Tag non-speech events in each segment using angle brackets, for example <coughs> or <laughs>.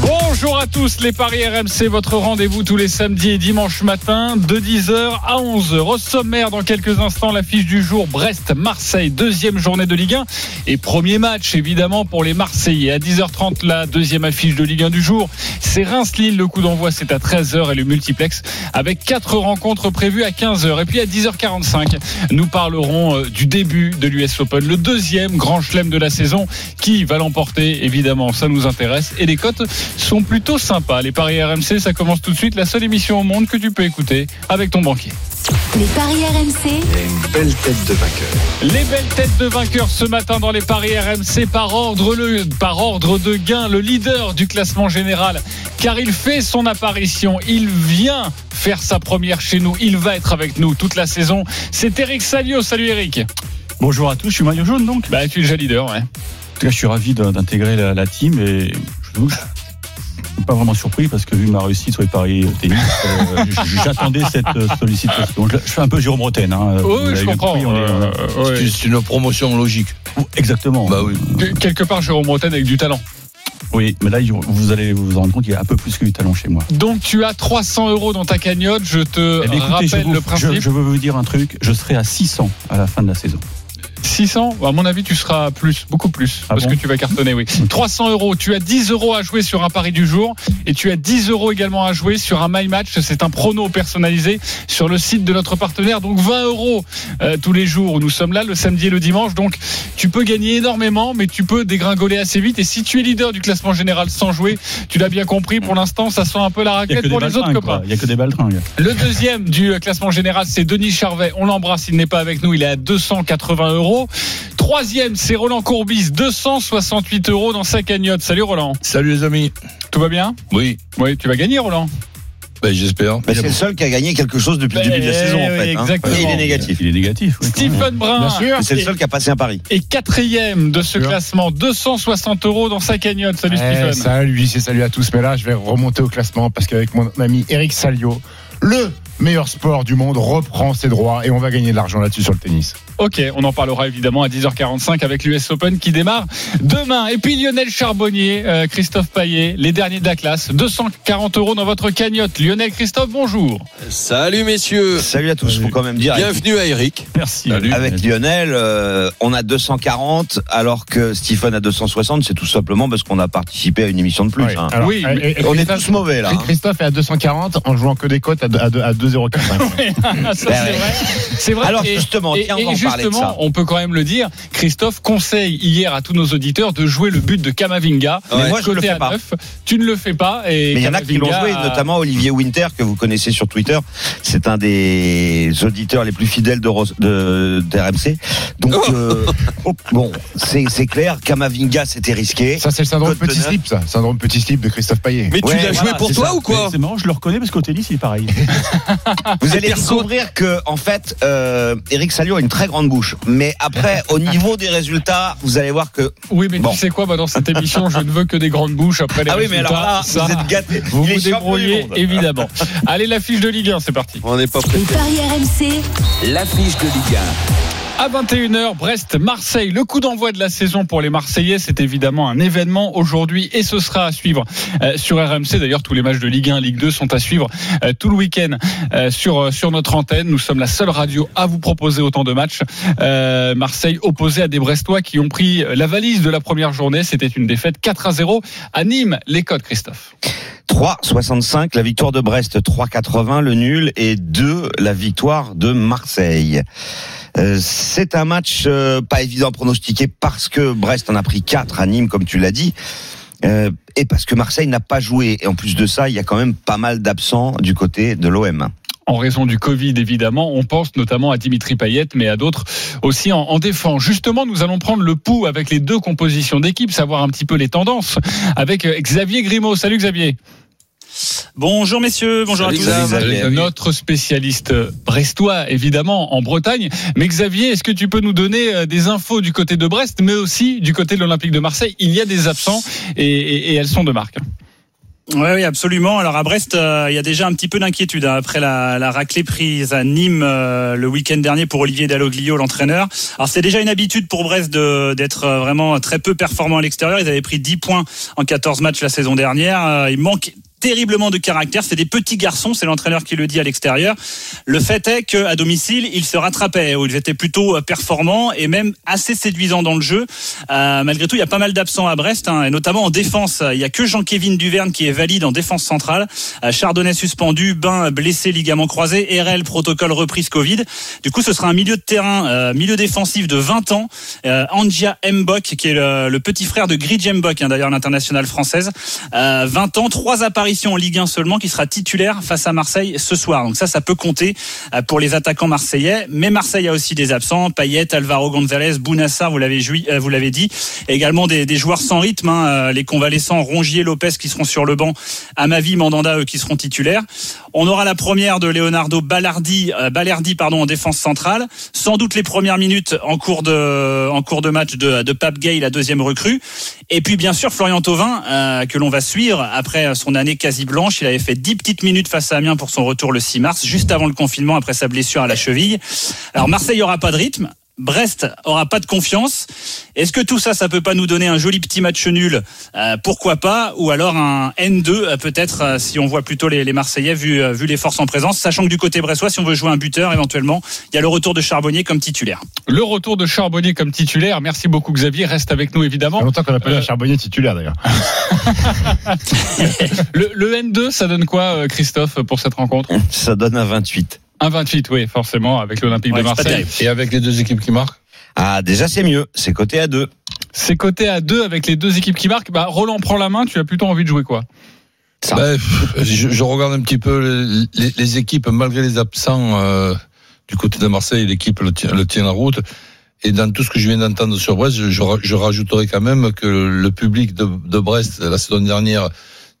Bonjour à tous, les Paris RMC, votre rendez-vous tous les samedis et dimanches matin de 10h à 11h. Au sommaire, dans quelques instants, l'affiche du jour Brest-Marseille, deuxième journée de Ligue 1 et premier match évidemment pour les Marseillais. À 10h30, la deuxième affiche de Ligue 1 du jour, c'est Reims-Lille. Le coup d'envoi, c'est à 13h et le multiplex avec quatre rencontres prévues à 15h. Et puis à 10h45, nous parlerons euh, du début de l'US Open, le deuxième grand chelem de la saison. Qui va l'emporter? Évidemment, ça nous intéresse. Et les cotes sont plutôt sympas. Les paris RMC, ça commence tout de suite. La seule émission au monde que tu peux écouter avec ton banquier. Les paris RMC. belle tête de vainqueur. Les belles têtes de vainqueurs ce matin dans les paris RMC par ordre, le, par ordre de gain, le leader du classement général, car il fait son apparition, il vient faire sa première chez nous, il va être avec nous toute la saison. C'est Eric Salio. Salut Eric. Bonjour à tous, je suis maillot jaune donc. Bah tu es déjà leader, ouais. En tout cas, je suis ravi d'intégrer la, la team et je pas vraiment surpris parce que vu ma réussite sur les paris au tennis, euh, j'attendais cette euh, sollicitation. Je, je fais un peu Jérôme Roten. Hein, Oui, je comprends. Euh, euh, ouais. C'est une promotion logique. exactement. Bah oui. Que- Quelque part, Jérôme Roten avec du talent. Oui, mais là, vous allez vous rendre compte qu'il y a un peu plus que du talent chez moi. Donc tu as 300 euros dans ta cagnotte. Je te Eh bien, écoutez, je, rappelle vous- le principe. je- je veux vous dire un truc, je serai à 600 à la fin de la saison. 600, à mon avis, tu seras plus, beaucoup plus, Ah parce bon que tu vas cartonner, oui. <laughs> 300 euros, tu as 10 euros à jouer sur un pari du jour, et tu as 10 euros également à jouer sur un My Match. C'est un prono personnalisé sur le site de notre partenaire. Donc 20 euros euh, tous les jours où nous sommes là, le samedi et le dimanche. Donc tu peux gagner énormément, mais tu peux dégringoler assez vite. Et si tu es leader du classement général sans jouer, tu l'as bien compris, pour l'instant, ça sent un peu la raquette pour les autres copains. Il n'y a que des baltringues. Le deuxième du classement général, c'est Denis Charvet. On l'embrasse, il n'est pas avec nous, il est à 280 euros. Troisième, c'est Roland Courbis, 268 euros dans sa cagnotte. Salut Roland. Salut les amis. Tout va bien? Oui, Oui, tu vas gagner Roland. ben, j'espère. Bah, c'est le seul qui a gagné quelque chose depuis le début de la saison en fait. hein. exactement. Et il est négatif. Il est négatif. oui. Stephen Brun. Bien sûr. C'est le seul qui a passé un pari. Et quatrième de ce classement, 260 euros dans sa cagnotte. Salut Eh, Stephen. salut, c'est salut à tous. Mais là, je vais remonter au classement parce qu'avec mon ami Eric Salio, le meilleur sport du monde reprend ses droits et on va gagner de l'argent là-dessus sur le tennis. Ok, on en parlera évidemment à 10h45 avec l'US Open qui démarre demain. Et puis Lionel Charbonnier, euh, Christophe Paillet, les derniers de la classe, 240 euros dans votre cagnotte. Lionel, Christophe, bonjour. Salut messieurs. Salut à tous, Salut. faut quand même dire. Bienvenue à Eric. Merci. Avec Lionel, euh, on a 240 alors que Stephen a 260, c'est tout simplement parce qu'on a participé à une émission de plus. Hein. Oui, eh, eh, on est tous mauvais là. Hein. Christophe est à 240 en jouant que des cotes à, à, 2,04. <laughs> Ouais, ben c'est vrai. Alors justement, on, peut quand même le dire. Christophe conseille hier à tous nos auditeurs de jouer le but de Kamavinga. Ouais, mais moi, je le fais pas. tu ne le fais pas. Mais il y en a qui l'ont joué, notamment Olivier Winter que vous connaissez sur Twitter. C'est un des auditeurs les plus fidèles de, RMC. Donc oh. Euh, oh, bon, c'est clair. Kamavinga, c'était risqué. Ça, c'est le syndrome petit slip, ça. Syndrome petit slip de Christophe Payet. Mais tu l'as joué pour toi ou quoi C'est marrant, je le reconnais parce qu'au tennis, il est pareil. <laughs> <laughs> Vous allez découvrir que, en fait, euh, Eric Salio a une très grande bouche. Mais après, <laughs> au niveau des résultats, vous allez voir que. Oui, mais Bon. tu sais quoi, bah, dans cette émission, je ne veux que des grandes bouches après les Ah oui, mais résultats. alors là, ça, vous êtes gâtés. vous débrouillez, évidemment. Allez, la fiche de Ligue 1, c'est parti. On n'est pas prêt. paris RMC. L'affiche de Ligue À 21h, Brest-Marseille. Le coup d'envoi de la saison pour les Marseillais, c'est évidemment un événement aujourd'hui et ce sera à suivre euh, sur RMC. D'ailleurs, tous les matchs de Ligue 1, Ligue 2 sont à suivre euh, tout le week-end euh, sur, notre antenne. Nous sommes la seule radio à vous proposer autant de matchs. Marseille opposé à des Brestois qui ont pris la valise de la première journée. C'était une défaite 4 à 0 à Nîmes. Les codes, Christophe. 3,65 la victoire de Brest, 3,80 le nul et 2 la victoire de Marseille. Euh, c'est un match euh, pas évident à pronostiquer parce que Brest en a pris 4 à Nîmes, comme tu l'as dit. euh, et parce que Marseille n'a pas joué. Et en plus de ça, il y a quand même pas mal d'absents du côté de l'OM. En raison du Covid évidemment. On pense notamment à Dimitri Payet, mais à d'autres aussi en, en défense. Justement, nous allons prendre le pouls avec les deux compositions d'équipe, savoir un petit peu les tendances avec euh, Xavier Grimaud. Salut Xavier. Bonjour messieurs, bonjour Salut, à tous. Xavier. Notre spécialiste brestois, évidemment, en Bretagne. Mais Xavier, est-ce que tu peux nous donner euh, des infos du côté de Brest, mais aussi du côté de l'Olympique de Marseille? Il y a des absents et, et- et elles sont de marque. Oui, oui, absolument. Alors à Brest, euh, il y a déjà un petit peu d'inquiétude hein, après la, la, raclée prise à Nîmes euh, le week-end dernier pour Olivier Dalloglio, l'entraîneur. Alors c'est déjà une habitude pour Brest d'être euh, vraiment très peu performant à l'extérieur. Ils avaient pris 10 points en 14 matchs la saison dernière. il manque terriblement de caractère. C'est des petits garçons, c'est l'entraîneur qui le dit à l'extérieur. Le fait est qu'à domicile, ils se rattrapaient, où ils étaient plutôt euh, performants et même assez séduisants dans le jeu. Euh, malgré tout, il y a pas mal d'absents à Brest, hein, et notamment en défense. Il y a que Jean-Kévin Duverne qui est valide en défense centrale. Euh, Chardonnay suspendu, Bain blessé, ligament croisé, RL protocole reprise Covid. Du coup, ce sera un milieu de terrain, milieu défensif de 20 ans. Angia Mbok, qui est le, petit frère de Gridge Mbok, hein, d'ailleurs l'international française. 20 ans, trois appareils en Ligue 1 seulement qui sera titulaire face à Marseille ce soir. Donc ça, ça peut compter euh, pour les attaquants marseillais. Mais Marseille a aussi des absents. Payet, Alvaro González, Bounassar, vous l'avez euh, vous l'avez dit. également des, des, joueurs sans rythme, hein, euh, les convalescents Rongier, Lopez qui seront sur le banc. Amavi, Mandanda, eux qui seront titulaires. On aura la première de Leonardo Ballardi, euh, Ballardi pardon, en défense centrale. Sans doute les premières minutes en cours de, en cours de match de, de Pape Gay, la deuxième recrue. Et puis bien sûr Florian Thauvin, euh, que l'on va suivre après son année quasi blanche. Il avait fait 10 petites minutes face à Amiens pour son retour le 6 mars, juste avant le confinement, après sa blessure à la cheville. Alors Marseille aura pas de rythme. Brest aura pas de confiance. Est-ce que tout ça, ça peut pas nous donner un joli petit match nul euh, Pourquoi pas Ou alors un N2 euh, peut-être euh, si on voit plutôt les, les Marseillais vu, euh, vu les forces en présence. Sachant que du côté brestois, si on veut jouer un buteur éventuellement, il y a le retour de Charbonnier comme titulaire. Le retour de Charbonnier comme titulaire. Merci beaucoup Xavier. Reste avec nous évidemment. Ça fait longtemps qu'on n'a pas eu un Charbonnier titulaire d'ailleurs. <laughs> le, le N2, ça donne quoi Christophe pour cette rencontre? Ça donne un 28. Un 28, oui, forcément, avec l'Olympique Ouais, de Marseille. Et avec les deux équipes qui marquent Ah, déjà, c'est mieux. C'est côté à 2. C'est coté à 2 avec les deux équipes qui marquent. Bah, Roland prend la main, tu as plutôt envie de jouer quoi? Ça. Pff, je, je regarde un petit peu les, les- les équipes, malgré les absents euh, du côté de Marseille, l'équipe le tient, le tient la route. Et dans tout ce que je viens d'entendre sur Brest, je, je rajouterai quand même que le public de, de Brest, la saison dernière,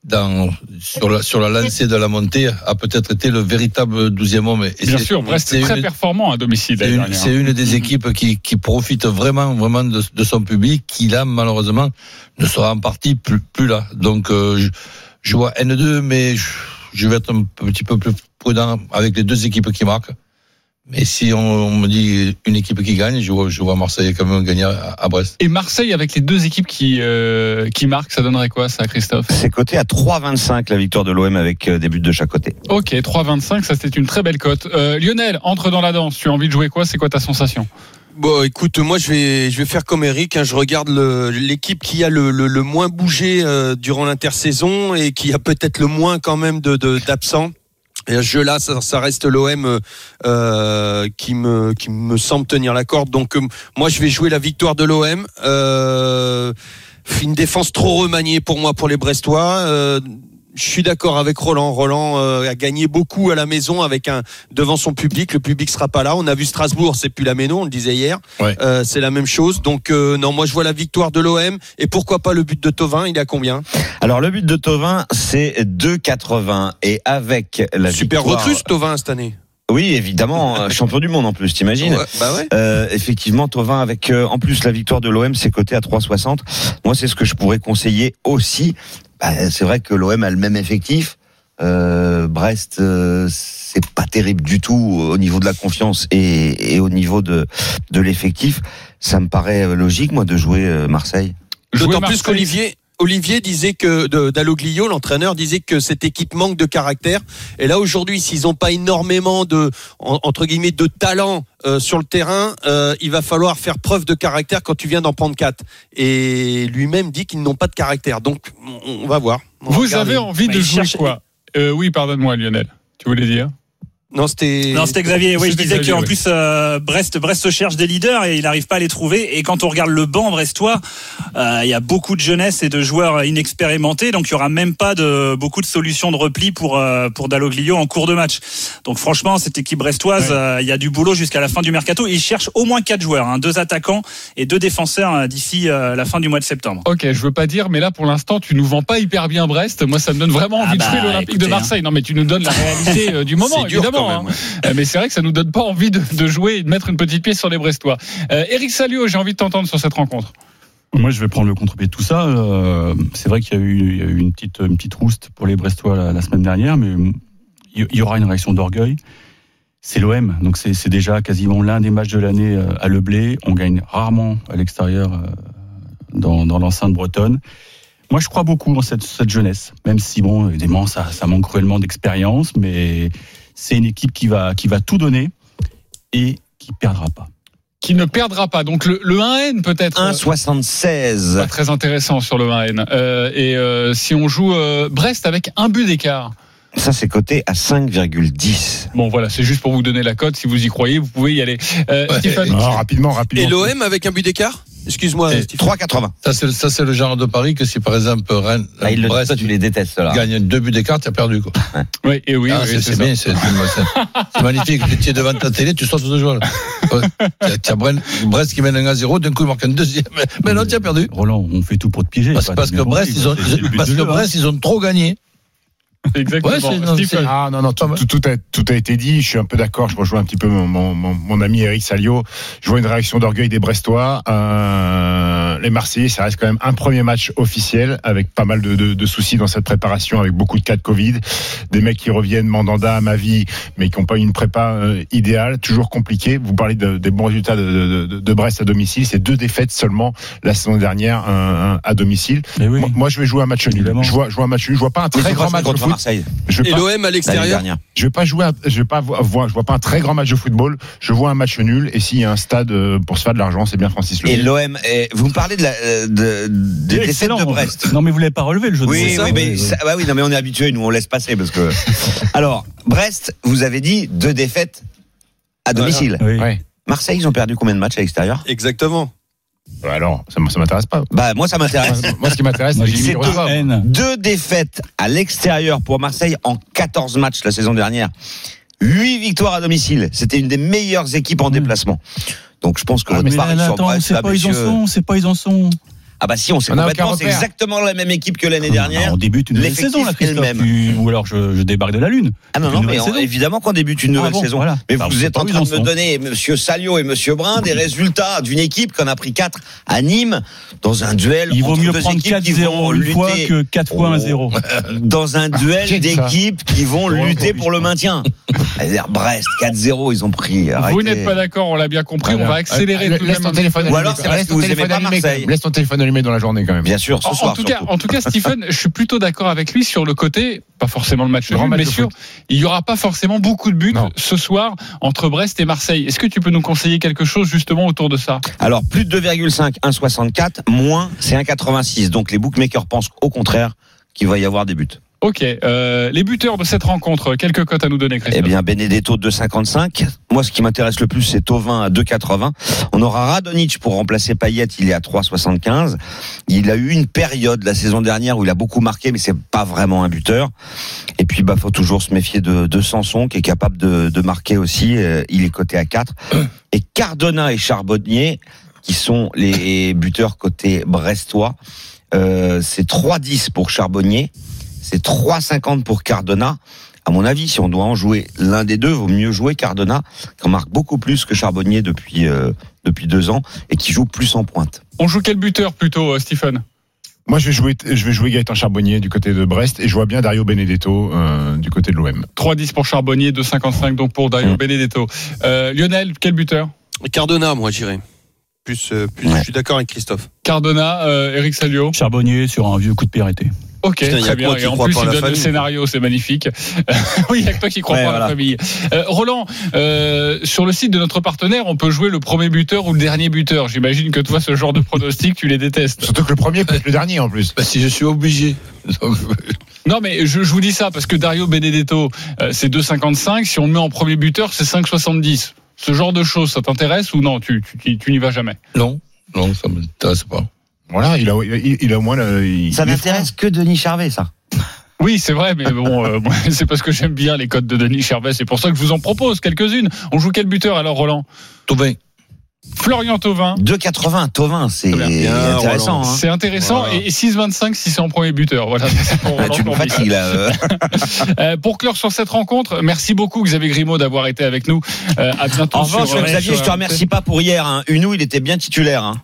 dans, sur, la, sur la lancée de la montée, a peut-être été le véritable douzième homme. Et Bien c'est- sûr, Brest est très une- performant à domicile. c'est une, des équipes qui, qui profite vraiment, vraiment de, de son public, qui là, malheureusement, ne sera en partie plus, plus là. Donc, euh, je, je vois N2, mais je, je vais être un petit peu plus prudent avec les deux équipes qui marquent. Mais si on, on me dit une équipe qui gagne, je vois, je vois Marseille quand même gagner à, à Brest. Et Marseille avec les deux équipes qui, euh, qui marquent, ça donnerait quoi ça, Christophe? C'est coté à 3,25 la victoire de l'OM avec euh, des buts de chaque côté. Ok, 3,25, ça c'était une très belle cote. Euh, Lionel, entre dans la danse. Tu as envie de jouer quoi? C'est quoi ta sensation? Bon, écoute, moi je vais je vais faire comme Eric. hein, je regarde l'équipe qui a le, le, le moins bougé euh, durant l'intersaison et qui a peut-être le moins quand même de de- d'absents. Et à ce jeu-là, ça, reste l'OM euh, qui me qui me semble tenir la corde. Donc euh, moi, je vais jouer la victoire de l'OM. Euh, une défense trop remaniée pour moi pour les Brestois. Je suis d'accord avec Roland. Roland euh, a gagné beaucoup à la maison avec un devant son public. Le public sera pas là. On a vu Strasbourg, c'est plus la Méno, on le disait hier. Ouais. Euh, c'est la même chose. Donc euh, non, moi je vois la victoire de l'OM et pourquoi pas le but de Tovin? Il à combien? Alors, le but de Tovin, c'est 2,80. Et avec la Super victoire... recrue Tovin cette année. Oui, évidemment, <laughs> champion du monde en plus, t'imagines Ouais, bah ouais. Euh, effectivement, Tovin avec euh, en plus la victoire de l'OM, c'est coté à 3,60. Moi, c'est ce que je pourrais conseiller aussi. Bah, c'est vrai que l'OM a le même effectif. Euh, Brest, euh, c'est pas terrible du tout au niveau de la confiance et, et au niveau de de l'effectif. Ça me paraît logique, moi, de jouer euh, Marseille. D'autant plus qu'Olivier. Olivier disait que Dalloglio, l'entraîneur, disait que cette équipe manque de caractère. Et là aujourd'hui, s'ils n'ont pas énormément de en- entre guillemets de talent euh, sur le terrain, euh, il va falloir faire preuve de caractère quand tu viens d'en prendre quatre. Et lui-même dit qu'ils n'ont pas de caractère. Donc on, on va voir. On Vous regarder. avez envie Bah, de il jouer cherche- quoi? Euh, Oui, pardonne-moi, Lionel. Tu voulais dire? Non, c'était. Non, c'était Xavier. Oui, je disais Xavier, qu'en oui. plus euh, Brest, Brest se cherche des leaders et il n'arrive pas à les trouver. Et quand on regarde le banc brestois, euh, il y a beaucoup de jeunesse et de joueurs inexpérimentés, donc il y aura même pas de beaucoup de solutions de repli pour euh, pour Dalloglio en cours de match. Donc franchement, cette équipe brestoise, Ouais. euh, il y a du boulot jusqu'à la fin du mercato. Ils cherchent au moins quatre joueurs, hein, deux attaquants et deux défenseurs euh, d'ici euh, la fin du mois de septembre. Ok, je veux pas dire, mais là pour l'instant, tu nous vends pas hyper bien Brest. Moi, ça me donne vraiment Ah envie bah, de jouer l'Olympique de écoutez, Marseille. Non, mais tu nous donnes la réalité du <laughs> moment, C'est dur évidemment. Même, hein. Euh, Mais c'est vrai que ça nous donne pas envie de, de jouer et de mettre une petite pièce sur les Brestois. Euh, Eric Salio, j'ai envie de t'entendre sur cette rencontre. Moi, je vais prendre le contre-pied de tout ça. Euh, c'est vrai qu'il y a eu, il y a eu une petite, une petite rouste pour les Brestois la, la semaine dernière, mais il y aura une réaction d'orgueil. C'est l'OM, donc c'est c'est déjà quasiment l'un des matchs de l'année à Le Blé. On gagne rarement à l'extérieur dans, dans l'enceinte bretonne. Moi, je crois beaucoup en cette, cette jeunesse, même si, bon, évidemment, ça, ça manque cruellement d'expérience, mais c'est une équipe qui va, qui va tout donner et qui perdra pas. Qui ne perdra pas. Donc le, le 1N peut-être. euh, 1,76. Pas très intéressant sur le 1N. Euh, et euh, si on joue euh, Brest avec un but d'écart. Ça, c'est coté à 5,10. Bon voilà, c'est juste pour vous donner la cote. Si vous y croyez, vous pouvez y aller. Euh, Ouais. Stéphane, Non, rapidement, rapidement. Et l'OM avec un but d'écart? Excuse-moi, Et Stephen. 3,80. Ça, c'est, ça, c'est le genre de pari que si par exemple Rennes, Ah, il le, Brest toi, tu les détestes, ceux-là. gagne deux buts d'écart, tu as perdu. Quoi. oui, et oui, Ah, oui, c'est, c'est c'est ça. bien, c'est, magnifique. Tu es devant ta télé, tu sautes de joie. là. Ouais. Tu as- Tu as Brest, Brest qui mène 1 à 0, d'un coup il marque un deuxième. Mais non, tu as perdu. Roland, on fait tout pour te piéger. Parce, t'as que ils ont, le parce. Brest, ils ont trop gagné. Exactement. Ouais, non, Ah non, non, tout, tout, tout a, tout a été dit. Je suis un peu d'accord. Je rejoins un petit peu mon, mon, mon, mon ami Eric Salio. Je vois une réaction d'orgueil des Brestois. Euh, les Marseillais, ça reste quand même un premier match officiel avec pas mal de, de, de soucis dans cette préparation, avec beaucoup de cas de Covid. Des mecs qui reviennent Mandanda à ma vie, mais qui n'ont pas une prépa euh, idéale, toujours compliqué. Vous parlez de- des bons résultats de, de, de- de Brest à domicile. C'est deux défaites seulement la saison dernière un- à domicile. Mais oui. Moi, moi, je vais jouer un match nul. Je vois, je vois un match nul. Je vois pas un très grand match de foot. Marseille, Je Et l'OM à l'extérieur je vais pas jouer, à- je vais pas vo- voir, je vois pas un très grand match de football. Je vois un match nul. Et s'il y a un stade euh, pour se faire de l'argent, c'est bien Francis Le Et l'OM, eh, vous me parlez de la, euh, de, des défaites Excellent. de Brest. Non, mais vous l'avez pas relevé le jeu de Oui, mots. oui, mais ça- bah oui, non, mais on est habitué, nous, on laisse passer parce que. <laughs> Alors, Brest, vous avez dit deux défaites à domicile. Oui. Marseille, ils ont perdu combien de matchs à l'extérieur? Exactement. Bah alors, ça, ça m'intéresse pas. Bah, moi, ça m'intéresse. <laughs> Moi, ce qui m'intéresse, c'est deux. Deux défaites à l'extérieur pour Marseille en 14 matchs la saison dernière. Huit victoires à domicile. C'était une des meilleures équipes en déplacement. Donc, je pense que Ah, votre pari sur Brest, c'est pas ils en messieurs- sont, c'est pas ils en sont. Ah bah si, on sait complètement. C'est exactement la même équipe que l'année Ah, dernière. on débute une nouvelle saison là, le Christophe. Tu- Ou alors je, je débarque de la lune. Ah non, non, mais on- évidemment qu'on débute une nouvelle Ah bon, saison. voilà. Mais Alors, vous êtes en train de me donner, monsieur Salio et monsieur Brun, des résultats d'une équipe qu'on a pris 4 à Nîmes dans un duel. Il vaut mieux deux prendre équipes qui 4-0 vont une fois que 4 fois Oh. 1-0. dans un duel dit ça d'équipes qui vont lutter pour le maintien. <laughs> C'est-à-dire Brest 4-0, ils ont pris. Vous n'êtes pas d'accord, on l'a bien compris. On va accélérer tout de Laisse même. Ou alors, c'est parce que vous aimez pas Marseille. Laisse ton téléphone allumé dans la journée quand même. Bien sûr, ce En, en soir. tout cas, en tout cas, Stephen, <laughs> je suis plutôt d'accord avec lui sur le côté, pas forcément le match Grand match mais de sûr, foot. il y aura pas forcément beaucoup de buts Non. ce soir entre Brest et Marseille. Est-ce que tu peux nous conseiller quelque chose justement autour de ça? Alors, plus de 2,5, 1,64, moins, c'est 1,86. Donc, les bookmakers pensent au contraire qu'il va y avoir des buts. Ok, euh, les buteurs de cette rencontre, quelques cotes à nous donner, Eh Christophe. bien, Benedetto 2,55. Moi, ce qui m'intéresse le plus, c'est Tovin à 2,80. On aura Radonic pour remplacer Payet, il est à 3,75. Il a eu une période la saison dernière où il a beaucoup marqué, mais c'est pas vraiment un buteur. Et puis, bah, faut toujours se méfier de, de Sanson, qui est capable de, de marquer aussi. Euh, il est coté à 4. Et Cardona et Charbonnier, qui sont les buteurs côté brestois. Euh, c'est 3,10 pour Charbonnier. C'est 3,50 pour Cardona. À mon avis, si on doit en jouer l'un des deux, vaut mieux jouer Cardona, qui en marque beaucoup plus que Charbonnier depuis, euh, depuis deux ans et qui joue plus en pointe. On joue quel buteur plutôt, euh, Stephen? Moi, je vais jouer, je vais jouer Gaëtan Charbonnier du côté de Brest et je vois bien Dario Benedetto euh, du côté de l'OM. 3-10 pour Charbonnier, 2,55 donc pour Dario Mm. Benedetto. Euh, Lionel, quel buteur? Cardona, moi, j'irais. Plus, plus Ouais. je suis d'accord avec Christophe. Cardona, euh, Eric Salio? Charbonnier sur un vieux coup de pied arrêté. Ok, Putain, très bien. Et en plus, il donne le scénario, c'est magnifique. <laughs> oui, il y a que toi qui crois Ouais, pas à la famille. Euh, Roland, euh, sur le site de notre partenaire, on peut jouer le premier buteur ou le dernier buteur. J'imagine que toi, ce genre de pronostic, tu les détestes. Surtout que le premier peut être le dernier en plus. Bah, si je suis obligé. <laughs> Non, mais je, je vous dis ça parce que Dario Benedetto, euh, c'est 2,55. Si on le met en premier buteur, c'est 5,70. Ce genre de choses, ça t'intéresse ou non? Tu, tu, tu- tu n'y vas jamais? non, non, ça m'intéresse pas. Voilà, il a, il, il a au moins. le- il- Ça n'intéresse que Denis Charvet, ça. <laughs> Oui, c'est vrai, mais bon, euh, <laughs> c'est parce que j'aime bien les codes de Denis Charvet. C'est pour ça que je vous en propose quelques-unes. On joue quel buteur alors, Roland? Tauvin. Florian Thauvin. 2,80, Tovin, c'est intéressant. Hein. C'est intéressant. Voilà. Et, et 6,25 si c'est en premier buteur. Voilà. <laughs> c'est pour Ah, Roland tu me Courbis. fatigues là. euh. Euh, pour clore sur cette rencontre, merci beaucoup Xavier Grimaud d'avoir été avec nous. Euh, à bientôt. En revanche, Xavier, je te remercie pas pour hier. Hein. Unou, il était bien titulaire. Hein.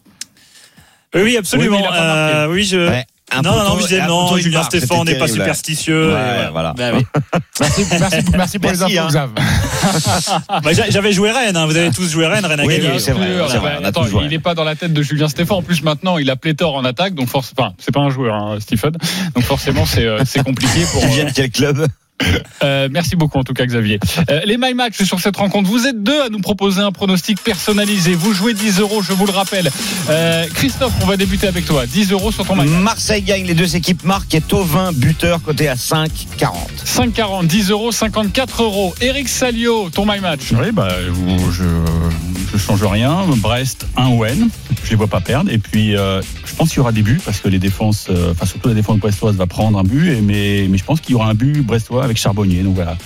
Oui, oui, absolument. Oui, il. Euh, oui, je. Ouais. Un non, non, je disais non, Julien Stéphane n'est pas superstitieux. Ouais, voilà. Bah oui. <laughs> Merci, merci, merci pour Merci, les infos, hein. Xav. <laughs> Bah, j'a- J'avais joué Rennes, hein. vous avez tous joué Rennes, Rennes a Oui, gagné. oui, c'est vrai, a Attends, il n'est pas dans la tête de Julien Stéphane. En plus, maintenant, il a pléthore en attaque, donc forcément, enfin, c'est pas un joueur, hein, Stephen. Donc forcément, c'est euh, c'est compliqué pour. <laughs> Tu viens de quel club? Euh, merci beaucoup en tout cas Xavier. Euh, les My Match sur cette rencontre, vous êtes deux à nous proposer un pronostic personnalisé. Vous jouez 10 euros, je vous le rappelle. Euh, Christophe, on va débuter avec toi. 10 euros sur ton Match. Marseille gagne, les deux équipes marquent et Tovin buteur côté à 5,40. 5,40, 10 euros, 54 euros. Eric Salio, ton My Match. Oui, bah, vous- je, je change rien. Brest, 1 ON. Je les vois pas perdre. Et puis, euh, je pense qu'il y aura des buts parce que les défenses, euh, enfin, surtout la défense brestoise va prendre un but. Et, mais, mais je pense qu'il y aura un but brestois avec Charbonnier. Donc voilà.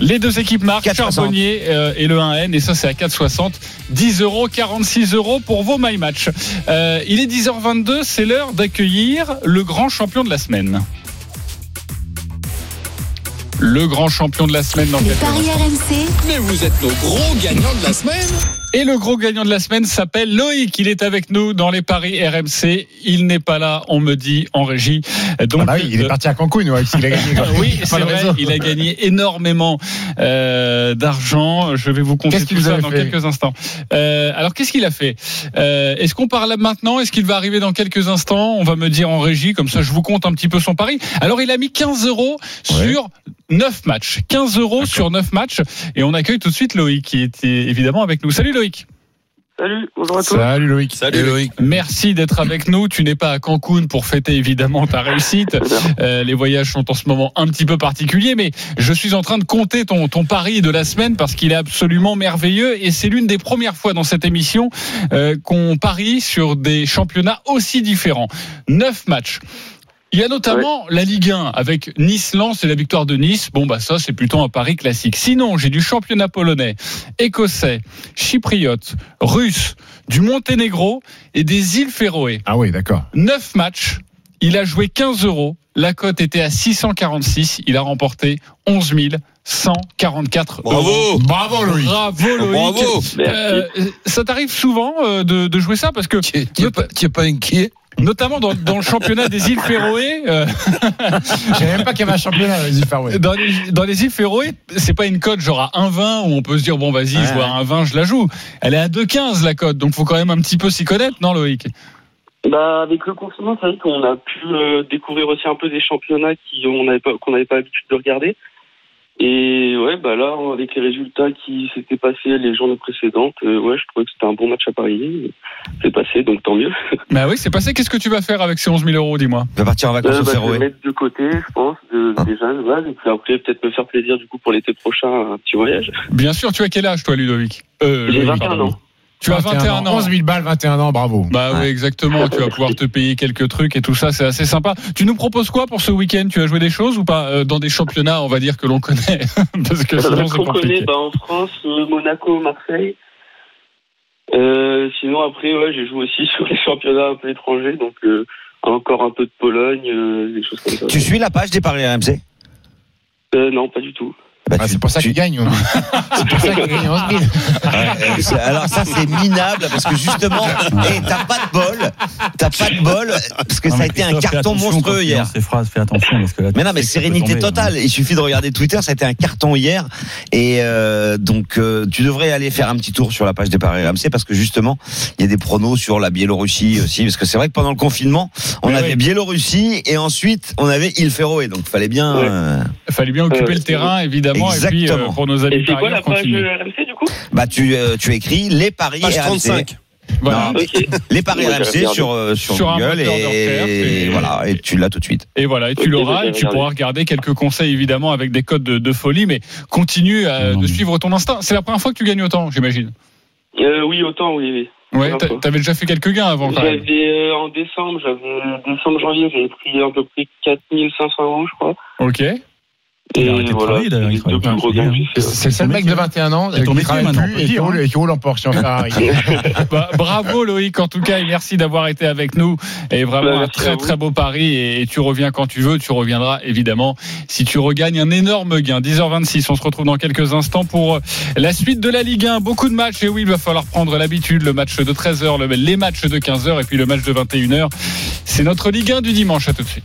Les deux équipes marquent, 4,60. Charbonnier euh, et le 1N, et ça c'est à 4,60. 10 euros, 46 euros pour vos My Match. Euh, il est 10h22, c'est l'heure d'accueillir le grand champion de la semaine. Le grand champion de la semaine dans Les paris. RMC, Mais vous êtes nos gros gagnants de la semaine. Et le gros gagnant de la semaine s'appelle Loïc. Il est avec nous dans les paris RMC. Il n'est pas là, on me dit en régie. Donc, Ah bah oui, il est euh, parti à Cancun, ouais, il a gagné. <laughs> oui, c'est vrai, il a gagné énormément euh, d'argent. Je vais vous compter tout ça dans quelques instants. Euh, alors, qu'est-ce qu'il a fait? Euh, Est-ce qu'on parle maintenant? Est-ce qu'il va arriver dans quelques instants? On va me dire en régie, comme ça je vous compte un petit peu son pari. Alors, il a mis 15 euros Ouais. sur 9 matchs. 15 euros sur 9 matchs. Et on accueille tout de suite Loïc, qui est évidemment avec nous. Salut Loïc Salut, bonjour à tous. Salut Loïc. Salut Loïc. Merci d'être avec nous. Tu n'es pas à Cancun pour fêter évidemment ta réussite. Euh, les voyages sont en ce moment un petit peu particuliers, mais je suis en train de compter ton, ton pari de la semaine parce qu'il est absolument merveilleux et c'est l'une des premières fois dans cette émission euh, qu'on parie sur des championnats aussi différents. Neuf matchs. Il y a notamment la Ligue 1 avec Nice-Lens et la victoire de Nice. Bon, bah ça, c'est plutôt un pari classique. Sinon, j'ai du championnat polonais, écossais, chypriote, russe, du Monténégro et des îles Féroé. Ah oui, d'accord. 9 matchs. Il a joué 15 euros. La cote était à 646. Il a remporté 11 144 euros. Bravo Bravo Loïc. Bravo Loïc. Bravo Euh, ça t'arrive souvent euh, de, de jouer ça? Parce que Tu n'es pas, pas inquiet? Notamment dans, dans le championnat des îles Féroé, euh, Je savais même pas qu'il y avait un championnat, les Faroé. dans, les, dans les îles Féroé, c'est pas une cote genre à 1,20 où on peut se dire bon vas-y Ouais, je vois ouais. un 20 je la joue. Elle est à 2,15 la cote donc faut quand même un petit peu s'y connaître non Loïc? Bah, avec le confinement, c'est vrai qu'on a pu euh, découvrir aussi un peu des championnats qui on n'avait pas qu'on n'avait pas l'habitude de regarder. Et ouais, bah là, avec les résultats qui s'étaient passés les journées précédentes, euh, ouais, je trouvais que c'était un bon match à parier. C'est passé, donc tant mieux. <laughs> Bah oui c'est passé. Qu'est-ce que tu vas faire avec ces 11 000 euros dis-moi? Il va partir en vacances Euh, au bah, je vais mettre de côté, je pense, de, Ah. déjà de base, et puis après peut-être me faire plaisir du coup pour l'été prochain, un petit voyage. Bien sûr tu as quel âge toi Ludovic? Euh, J'ai Loïc, 21 pardon. ans. Tu as 21 ans. 11 000 balles, 21 ans, bravo. Bah oui, Ouais. exactement. Tu vas pouvoir te payer quelques trucs et tout ça, c'est assez sympa. Tu nous proposes quoi pour ce week-end? Tu as joué des choses ou pas? Euh, dans des championnats, on va dire que l'on connaît, <laughs> parce que sinon c'est qu'on connaît compliqué. bah, en France, euh, Monaco, Marseille. Euh, sinon après ouais j'ai joué aussi <laughs> sur les championnats un peu étrangers donc euh, encore un peu de Pologne euh, des choses comme ça. Tu suis la page des paris RMC Euh, non pas du tout. Bah, Ah, c'est pour ça tu- qu'il gagne. <laughs> C'est pour ça qu'il gagne 11 000. Euh, c'est- Alors ça c'est minable parce que justement, <laughs> eh, t'as pas de bol, t'as pas de bol parce que Non, ça a été un carton monstrueux hier. Ces phrases, fais attention parce que là, tu Mais non, mais sérénité tomber, totale. hein. Il suffit de regarder Twitter, ça a été un carton hier. Et euh, donc, euh, tu devrais aller faire un petit tour sur la page des paris RMC parce que justement, il y a des pronos sur la Biélorussie aussi. Parce que c'est vrai que pendant le confinement, on avait oui. Biélorussie et ensuite on avait île Féroé. Donc, il fallait bien. Ouais. euh, fallait bien occuper le terrain, évidemment, et puis euh, Exactement. pour nos amis Et c'est quoi la page euh, RMC du coup bah, tu euh, tu écris les paris Page RMC. 35. Voilà. Non, <laughs> Ok. Les paris j'ai RMC sur euh, sur, Sur un Google de recherche, et, et- voilà et tu l'as tout de suite. Et voilà, et tu l'auras, et tu pourras regarder quelques conseils, évidemment, avec des codes de, de folie, mais continue à- Non, de suivre ton instinct. C'est la première fois que tu gagnes autant, j'imagine. Euh, oui autant oui oui. Ouais, t'avais déjà fait quelques gains avant, quand même. Euh, en décembre j'avais décembre janvier j'avais pris à peu près 4500 euros je crois. Ok. Il a Et arrêté de voilà, travailler, d'ailleurs, il c'est le seul mec de 21 ans ton qui travaille maintenant, plus et qui roule, hein. et qui roule en Porsche en Ferrari. <laughs> <laughs> Bah, bravo Loïc en tout cas et merci d'avoir été avec nous. Et vraiment Bah, un très très beau pari et, tu reviens quand tu veux tu reviendras évidemment si tu regagnes un énorme gain. 10h26 on se retrouve dans quelques instants pour la suite de la Ligue 1 beaucoup de matchs et oui il va falloir prendre l'habitude le match de 13h le- les matchs de 15h et puis le match de 21h c'est notre Ligue 1 du dimanche à tout de suite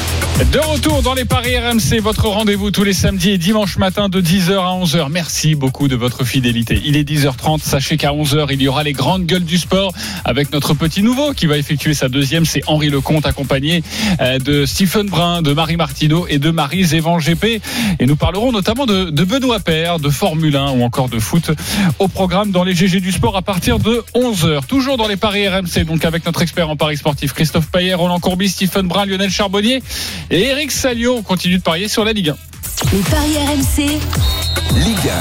De retour dans les Paris RMC, votre rendez-vous tous les samedis et dimanches matin de 10h à 11h. Merci beaucoup de votre fidélité. Il est 10h30, sachez qu'à 11h, il y aura les grandes gueules du sport avec notre petit nouveau qui va effectuer sa deuxième, c'est Henri Lecomte accompagné euh, de Stephen Brun, de Marie Martineau et de Marie Zévan GP. Et nous parlerons notamment de, Benoît Père, de Formule 1 ou encore de foot au programme dans les GG du sport à partir de 11h. Toujours dans les Paris RMC, donc avec notre expert en Paris sportif Christophe Payet, Roland Courbis, Stephen Brun, Lionel Charbonnier et Eric Salio. On continue de parier sur la Ligue 1. Les paris RMC. Ligue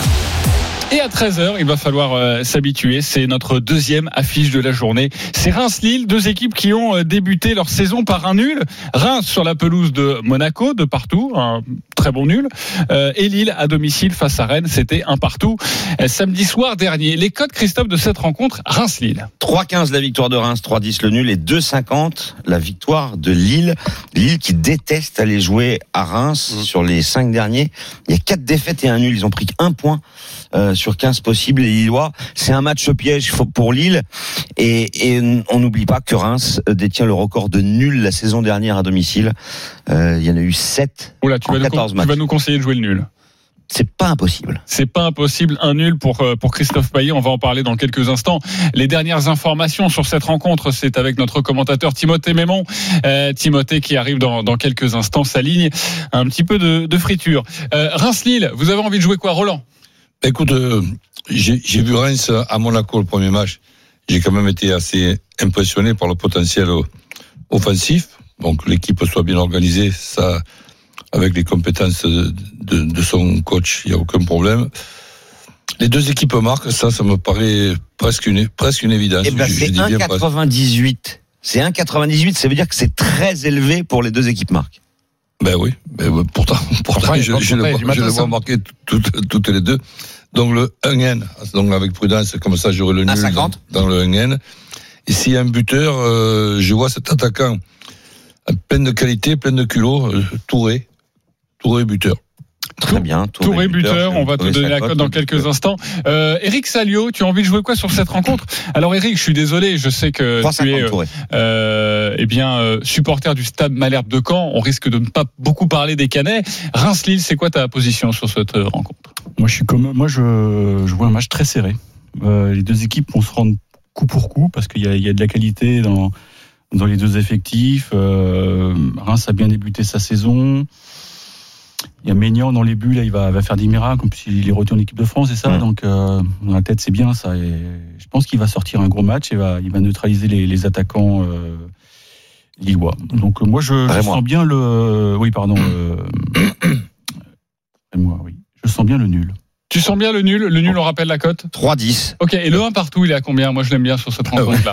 Et à 13h, il va falloir euh, s'habituer. C'est notre deuxième affiche de la journée. C'est Reims-Lille, deux équipes qui ont euh, débuté leur saison par un nul. Reims sur la pelouse de Monaco, de partout, un très bon nul. Euh, et Lille à domicile face à Rennes, c'était un partout. Euh, samedi soir dernier, les codes Christophe de cette rencontre, Reims-Lille. 3-15 la victoire de Reims, 3-10 le nul et 2-50 la victoire de Lille. Lille qui déteste aller jouer à Reims sur les cinq derniers. Il y a quatre défaites et un nul. Ils ont pris un point euh, sur 15 possibles les Lillois. C'est un match piège pour Lille et, et on n'oublie pas que Reims détient le record de nul la saison dernière à domicile. Euh, il y en a eu 7. Oula, tu En vas, nous, 14 con- tu vas matchs. nous conseiller de jouer le nul. C'est pas impossible. C'est pas impossible, un nul pour euh, pour Christophe Payet. On va en parler dans quelques instants. Les dernières informations sur cette rencontre, c'est avec notre commentateur Timothée Mémon. Euh, Timothée qui arrive dans, dans quelques instants, s'aligne un petit peu de, de friture. Euh, Reims-Lille, vous avez envie de jouer quoi, Roland? Écoute, euh, j'ai vu Reims à Monaco le premier match. J'ai quand même été assez impressionné par le potentiel offensif. Donc l'équipe soit bien organisée, ça, avec les compétences de, de- de son coach, il n'y a aucun problème. Les deux équipes marquent, ça, ça me paraît presque une, presque une évidence. Eh ben, c'est dis bien presque. 1,98. C'est 1,98. Ça veut dire que c'est très élevé pour les deux équipes marques. Ben oui, ben, ben, pourtant, <laughs> pourtant je, je le vois, du je le matos, vois hein. marquer toutes, toutes les deux. Donc le 1N, donc avec prudence, comme ça j'aurai le nul 1,50. dans, dans le 1N. Et s'il y a un buteur, euh, je vois cet attaquant euh, plein de qualité, plein de culot, euh, Touré. Touré buteur. Très bien. Touré buteur, on va te donner la cote dans quelques instants. Euh, Eric Salio, tu as envie de jouer quoi sur cette rencontre? Alors Eric, je suis désolé, je sais que tu es 3,50 Touré. euh, eh bien euh, supporter du stade Malherbe de Caen. On risque de ne pas beaucoup parler des Canets. Reims-Lille, c'est quoi ta position sur cette euh, rencontre? Moi, je suis comme moi, je, je vois un match très serré. Euh, les deux équipes vont se rendre coup pour coup parce qu'il y a, il y a de la qualité dans dans les deux effectifs. Euh, Reims a bien débuté sa saison. Il y a Maignan dans les buts, là, il va, va faire des miracles. En plus, il est retourné en équipe de France, c'est ça. Mm. Donc, euh, dans la tête, c'est bien ça. Et je pense qu'il va sortir un gros match et va, il va neutraliser les, les attaquants euh, lillois. Donc, euh, moi, je, sens bien le. Oui, pardon. <coughs> Rémois, oui. Je sens bien le nul. Tu sens bien le nul? Le nul, on rappelle la cote? 3-10. Ok, et le 1 partout, il est à combien? Moi, je l'aime bien sur cette <laughs> rencontre-là.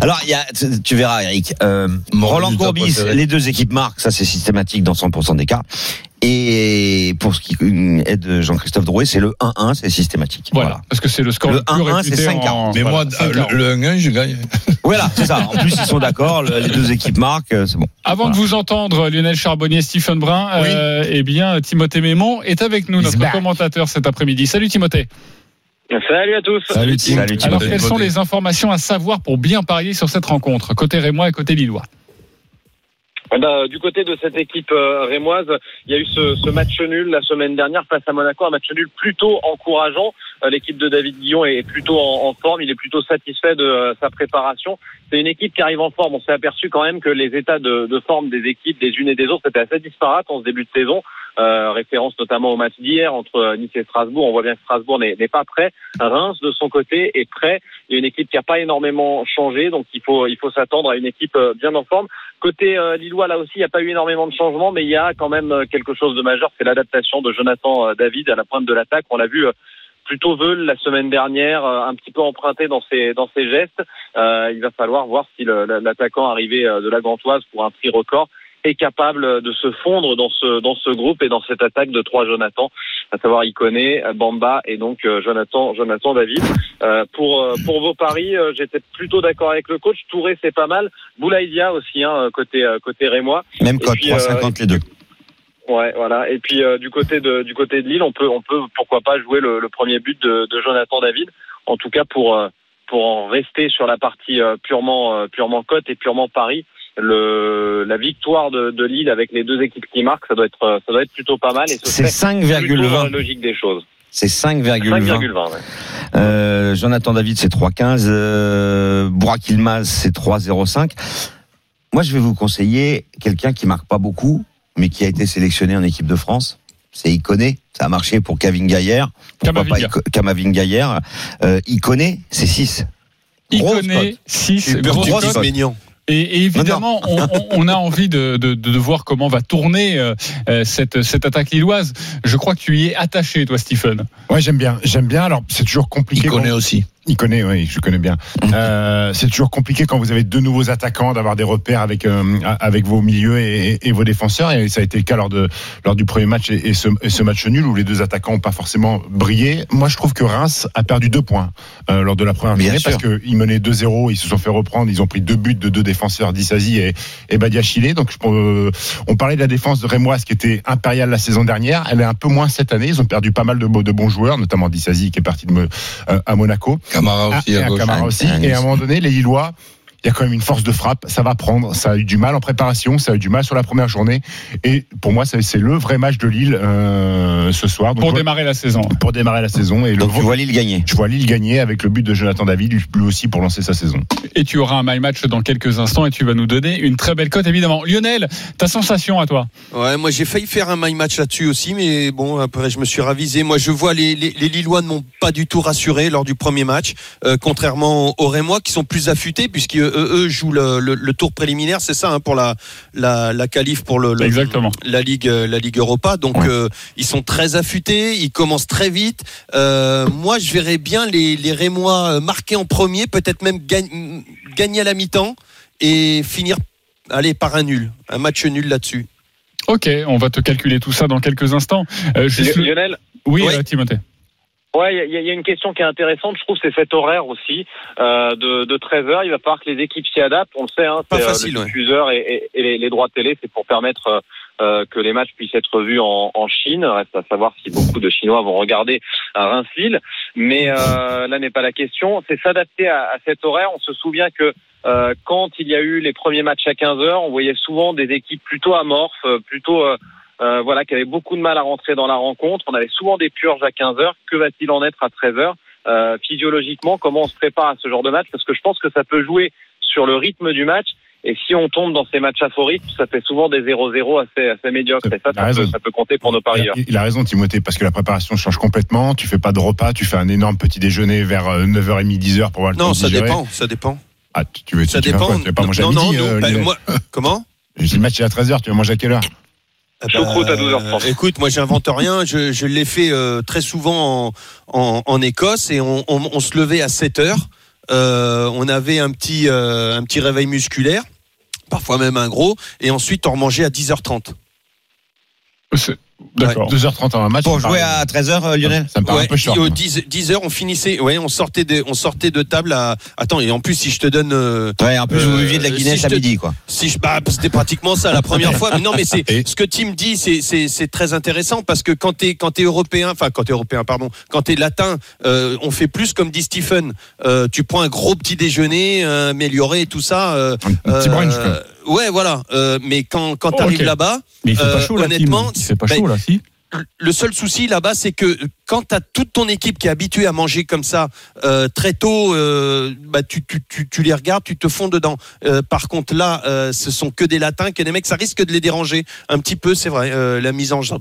Alors, il y a, tu- tu verras, Eric. Euh, Roland Courbis, les deux équipes marquent, ça c'est systématique dans 100% des cas. Et pour ce qui est de Jean-Christophe Drouet, c'est le 1-1, c'est systématique. Voilà, parce que c'est le score Le le, plus 1-1, réputé c'est 5-40. en... Mais voilà, moi, 5-40. le, le 1N, je gagne. <laughs> Voilà, c'est ça. En plus, ils sont d'accord, le- les deux équipes marquent, euh, c'est bon. Avant de vous entendre, Lionel Charbonnier, Stephen Brun, Oui. euh, eh bien, Timothée Mémon est avec nous, He's notre back. commentateur cet après-midi. Salut Timothée. Salut à tous. Salut, Tim. Salut, Tim. Alors, Timothée. quelles sont les informations à savoir pour bien parier sur cette rencontre, côté Rémois et côté Lillois? Eh ben, du côté de cette équipe euh, rémoise, il y a eu ce, ce match nul la semaine dernière face à Monaco, un match nul plutôt encourageant. Euh, L'équipe de David Guillon est plutôt en, en forme, il est plutôt satisfait de euh, sa préparation. C'est une équipe qui arrive en forme. On s'est aperçu quand même que les états de, de forme des équipes, des unes et des autres, c'était assez disparate en ce début de saison. Euh, référence notamment au match d'hier entre Nice et Strasbourg. On voit bien que Strasbourg n'est pas prêt. Reims, de son côté, est prêt. Il y a une équipe qui n'a pas énormément changé, donc il faut, il faut s'attendre à une équipe euh, bien en forme. Côté euh, Lillois, là aussi, il n'y a pas eu énormément de changements, mais il y a quand même euh, quelque chose de majeur, c'est l'adaptation de Jonathan David à la pointe de l'attaque. On l'a vu plutôt veule la semaine dernière, un petit peu emprunté dans ses dans ses gestes. Euh, il va falloir voir si l'attaquant arrivé de la Gantoise pour un prix record est capable de se fondre dans ce dans ce groupe et dans cette attaque de trois Jonathan, à savoir Iconé, Bamba et donc euh, Jonathan Jonathan David. Euh, pour euh, pour vos paris, euh, j'étais plutôt d'accord avec le coach. Touré c'est pas mal, Boulaïdia aussi hein, côté côté rémois. Même code, puis, euh, 3,50 les deux. Ouais, voilà. Et puis euh, du côté de du côté de Lille, on peut on peut pourquoi pas jouer le, le premier but de, de Jonathan David. En tout cas pour pour en rester sur la partie purement purement cote et purement pari. Le la victoire de, de Lille avec les deux équipes qui marquent, ça doit être ça doit être plutôt pas mal et ce C'est serait plutôt dans la 5,20. logique des choses. C'est 5,20. 5,20. Ouais. Euh, Jonathan David, c'est 3,15. Euh, Burak Yilmaz, c'est 3,05. Moi, je vais vous conseiller quelqu'un qui marque pas beaucoup, mais qui a été sélectionné en équipe de France. C'est Iconé. Ça a marché pour Kevin Gaillère. Pourquoi Kamavinga. pas Kamavinga Gaillère. Euh, Iconé, c'est 6. Grosse Iconé, cote. 6, J'ai peur grosse Et, et évidemment, on, on- on a envie de, de- de voir comment va tourner euh, euh, cette, cette attaque lilloise. Je crois que tu y es attaché, toi, Stephen. Ouais, j'aime bien. J'aime bien. Alors, c'est toujours compliqué. Il connaît aussi. Il connaît, oui, je connais bien. <laughs> Euh, c'est toujours compliqué quand vous avez deux nouveaux attaquants d'avoir des repères avec euh, avec vos milieux et, et vos défenseurs. Et ça a été le cas lors de lors du premier match et, et ce, et ce match nul où les deux attaquants n'ont pas forcément brillé. Moi, je trouve que Reims a perdu deux points euh, lors de la première journée parce qu'ils menaient 2-0, ils se sont fait reprendre, ils ont pris deux buts de deux défenseurs, Dissazi et, et Badiachile. Donc, je, euh, on parlait de la défense de Rémoise qui était impériale la saison dernière. Elle est un peu moins cette année. Ils ont perdu pas mal de, de bons joueurs, notamment Dissazi qui est parti de, euh, à Monaco. Camara Ah, aussi et à un gauche. Camara aussi. Un- un- Et à un moment donné, les Lillois, il y a quand même une force de frappe. Ça va prendre. Ça a eu du mal en préparation. Ça a eu du mal sur la première journée. Et pour moi, c'est le vrai match de Lille euh, ce soir. Donc, Pour vois- démarrer la saison. pour démarrer la saison. Et le, Donc tu vois Lille gagner. je vois Lille gagner avec le but de Jonathan David, lui aussi pour lancer sa saison. Et tu auras un my match dans quelques instants et tu vas nous donner une très belle cote, évidemment. Lionel, ta sensation à toi? Ouais, moi j'ai failli faire un my match là-dessus aussi, mais bon, après je me suis ravisé. Moi je vois les, les, les Lillois ne m'ont pas du tout rassuré lors du premier match, euh, contrairement aux Rémois qui sont plus affûtés puisqu'eux eux, eux jouent le, le, le tour préliminaire, c'est ça, hein, pour la, la, la qualif pour le, le- Exactement. la Ligue, la Ligue Europa. Donc Ouais. euh, ils sont très affûtés, ils commencent très vite. Euh, moi je verrais bien les, les Rémois euh, marquer en premier, peut-être même gagne- gagner à la mi-temps et finir, allez, par un nul, un match nul là-dessus. Ok, on va te calculer tout ça dans quelques instants. Euh, juste- Lionel, Oui, euh, Timothée. Ouais, il y, y a une question qui est intéressante, je trouve, c'est cet horaire aussi euh, de, de 13 heures. Il va falloir que les équipes s'y adaptent. On le sait, hein, c'est, euh, facile, le ouais. et, et- et les, les droits télé, c'est pour permettre euh, euh, que les matchs puissent être vus en, en Chine. Reste à savoir si beaucoup de Chinois vont regarder à Reims-Lille. Mais euh, là n'est pas la question. C'est s'adapter à, à cet horaire. On se souvient que euh, quand il y a eu les premiers matchs à 15 heures, on voyait souvent des équipes plutôt amorphes, euh, plutôt euh, euh, voilà, qui avaient beaucoup de mal à rentrer dans la rencontre. On avait souvent des purges à 15 heures. Que va-t-il en être à 13 heures euh, Physiologiquement, comment on se prépare à ce genre de match? Parce que je pense que ça peut jouer sur le rythme du match. Et si on tombe dans ces matchs rythme, ça fait souvent des 0-0 assez, assez médiocres. Et ça, ça peut, raison. ça peut compter pour nos parieurs. Il, il a raison, Timothée, parce que la préparation change complètement. Tu fais pas de repas, tu fais un énorme petit déjeuner vers euh, 9h30, 10h pour voir le Non, temps de ça digérer. dépend, ça dépend. Ah, tu, tu veux, Ça tu dépend. quoi? Tu vas pas manger non, à non, midi non, euh, bah, Lionel moi, <laughs> comment? Si Le match est à 13h, tu vas manger à quelle heure? Choucroute à 12h30. Écoute, moi j'invente rien. Je, je l'ai fait euh, très souvent en, en, en Écosse et on, on, on se levait à 7 heures. Euh, on avait un petit, euh, un petit réveil musculaire, parfois même un gros, et ensuite on remangeait à 10h30. D'accord. 2h30 en un match. Pour jouer paraît- à 13h, Lionel Ça me paraît un peu short. moi. 10, 10 heures, on finissait, ouais, on sortait de, on sortait de table à. Attends, et en plus, si je te donne. euh, Ouais, en plus, vous Euh, buviez de la si Guinness je à te- midi, quoi. Si je, bah, c'était pratiquement ça la première fois. Mais non, mais c'est <laughs> ce que Tim dit, c'est c'est c'est très intéressant parce que quand t'es quand t'es européen, enfin quand t'es européen, pardon, quand t'es latin, euh, on fait plus comme dit Stephen. Euh, tu prends un gros petit déjeuner euh, amélioré et tout ça. euh, Un, un petit euh, brunch, quoi. Ouais, voilà. Euh, mais quand quand t'arrives Ok. là-bas, Mais il fait Euh, pas chaud là, Tim. honnêtement, Il fait pas ben, chaud là, si. le seul souci là-bas, c'est que quand tu as toute ton équipe qui est habituée à manger comme ça euh, très tôt, euh, bah, tu, tu, tu, tu les regardes, tu te fonds dedans. Euh, par contre, là, ce sont que des latins, que des mecs, ça risque de les déranger un petit peu, c'est vrai. la mise en jeu.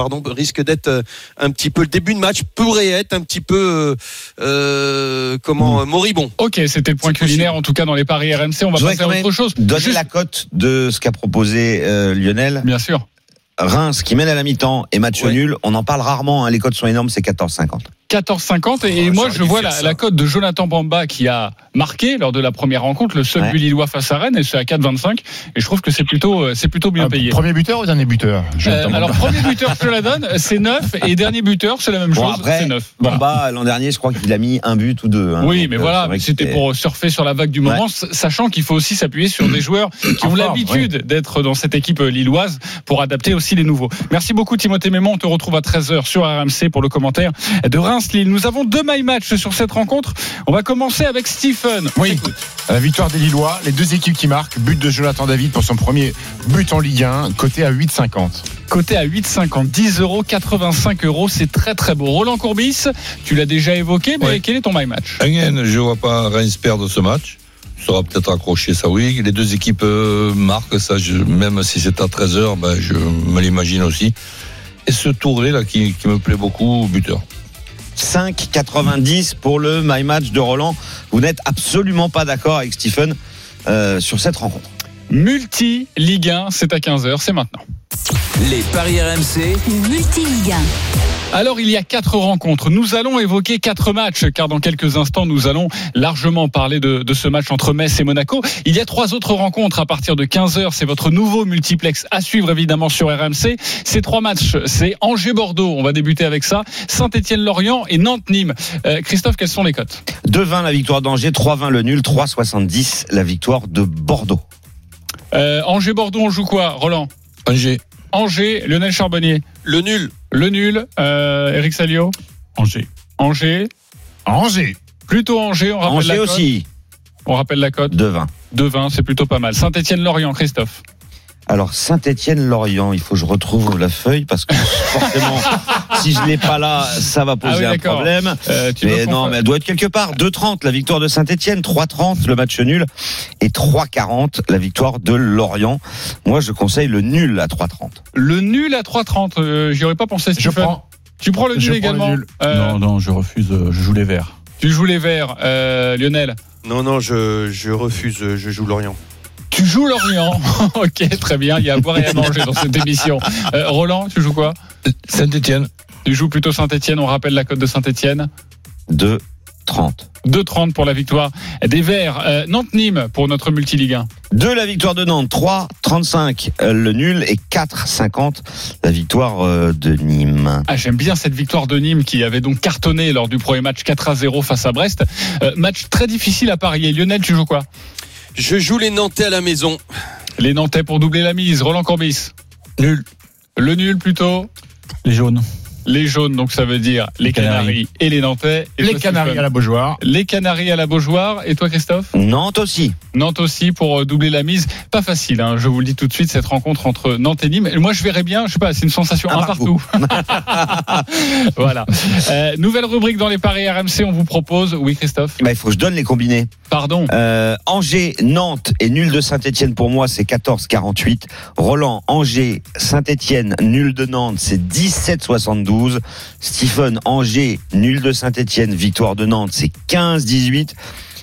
Pardon, risque d'être euh, un petit peu le début de match pourrait être un petit peu euh, euh, comment euh, moribond. Ok, c'était le point possible. culinaire, en tout cas dans les paris RMC. On va passer à autre chose. Donner Juste- la cote de ce qu'a proposé euh, Lionel. Bien sûr. Reims qui mène à la mi-temps et match Ouais. nul, on en parle rarement, hein, les cotes sont énormes, c'est 14,50. 14,50 et Oh, moi je vois la, la cote de Jonathan Bamba qui a marqué lors de la première rencontre le seul Ouais. but lillois face à Rennes et c'est à 4,25 et je trouve que c'est plutôt euh, c'est plutôt bien Un payé. Premier buteur ou dernier buteur Euh, alors premier buteur je te la donne c'est 9 et dernier buteur c'est la même Bon, chose c'est 9. Voilà. Bamba, l'an dernier, je crois qu'il a mis un but ou deux. hein. Oui, Donc, mais euh, voilà, c'était pour surfer sur la vague du moment, sachant qu'il faut aussi s'appuyer sur des joueurs qui En ont l'habitude d'être dans cette équipe lilloise pour adapter aussi les nouveaux. Merci beaucoup Timothée Mémon, on te retrouve à 13h sur RMC pour le commentaire de Reims-Lille. Nous avons deux my match sur cette rencontre. On va commencer avec Stephen. Oui. t'écoute. La victoire des Lillois, les deux équipes qui marquent, but de Jonathan David pour son premier but en Ligue 1, coté à 8,50. Côté à 8,50, 10 euros, 85 euros, c'est très très beau. Roland Courbis, tu l'as déjà évoqué, mais quel est ton my match? Rien, je vois pas Reims perdre ce match. Il sera peut-être accroché, ça oui. Les deux équipes euh, marquent, ça, je- même si c'est à 13h, ben, je me l'imagine aussi. Et ce Touré là qui, qui me plaît beaucoup, buteur. 5,90 pour le My Match de Roland. Vous n'êtes absolument pas d'accord avec Stephen euh, sur cette rencontre. Multi Ligue 1, c'est à 15h, c'est maintenant. Les paris RMC. Multi-Ligue 1. Alors il y a quatre rencontres. Nous allons évoquer quatre matchs, car dans quelques instants nous allons largement parler de, de ce match entre Metz et Monaco. Il y a trois autres rencontres à partir de 15h. C'est votre nouveau multiplex à suivre évidemment sur RMC. Ces trois matchs, c'est Angers-Bordeaux. On va débuter avec ça. Saint-Étienne-Lorient et Nantes-Nîmes. Euh, Christophe, quelles sont les cotes? 2,20 la victoire d'Angers, 3,20 le nul, 3,70 la victoire de Bordeaux. euh, Angers-Bordeaux, on joue quoi, Roland? Angers, Angers, Lionel Charbonnier. Le nul. Le nul, euh, Eric Salio. Angers. Angers. Angers, Plutôt Angers, on rappelle Angers la cote. aussi, On rappelle la cote. 2,20. 2-20, c'est plutôt pas mal. Saint-Etienne-Lorient, Christophe. Alors Saint-Étienne-Lorient, il faut que je retrouve la feuille parce que forcément, <laughs> si je l'ai pas là, ça va Ah poser oui, un problème. Euh, Mais non, mais elle doit être quelque part. 2,30 la victoire de Saint-Etienne, 3,30 le match nul et 3,40 la victoire de Lorient. Moi, je conseille le nul à 3,30. Le nul à 3-30, euh, j'y aurais pas pensé. je prends. Tu prends le Je nul prends le également nul. Euh, Non, non, je refuse. euh, Je joue les verts. Tu joues les verts, euh, Lionel. Non, non, je, je refuse. Je joue Lorient. Tu joues Lorient. <laughs> ok, très bien. Il y a à boire et à manger dans cette émission. Euh, Roland, tu joues quoi? Saint-Etienne. Tu joues plutôt Saint-Etienne. On rappelle la cote de Saint-Etienne. 2,30. 2,30 pour la victoire des Verts. Euh, Nantes-Nîmes pour notre multiligue 1. 2 la victoire de Nantes, 3,35 euh, le nul et 4,50 la victoire euh, de Nîmes. Ah, j'aime bien cette victoire de Nîmes qui avait donc cartonné lors du premier match 4 à 0 face à Brest. Euh, match très difficile à parier. Lionel, tu joues quoi? Je joue les Nantais à la maison. Les Nantais pour doubler la mise. Roland Corbis. Nul. Le nul plutôt. Les jaunes. Les jaunes, donc ça veut dire les Canaries. Et les Nantais. Et les toi, Canaries à la Beaujoire. Les Canaries à la Beaujoire. Et toi, Christophe? Nantes aussi. Nantes aussi pour euh, doubler la mise. Pas facile, hein, je vous le dis tout de suite, cette rencontre entre Nantes et Nîmes. Moi, je verrais bien, je sais pas, c'est une sensation Un un partout. <laughs> voilà. Euh, nouvelle rubrique dans les paris RMC, on vous propose. Oui, Christophe? Bah, il faut que je donne les combinés. Pardon. Euh, Angers, Nantes et nul de Saint-Etienne pour moi, c'est 14,48. Roland, Angers, Saint-Etienne, nul de Nantes, c'est 17,72. Stephen, Angers, nul de Saint-Etienne, victoire de Nantes, c'est 15,18.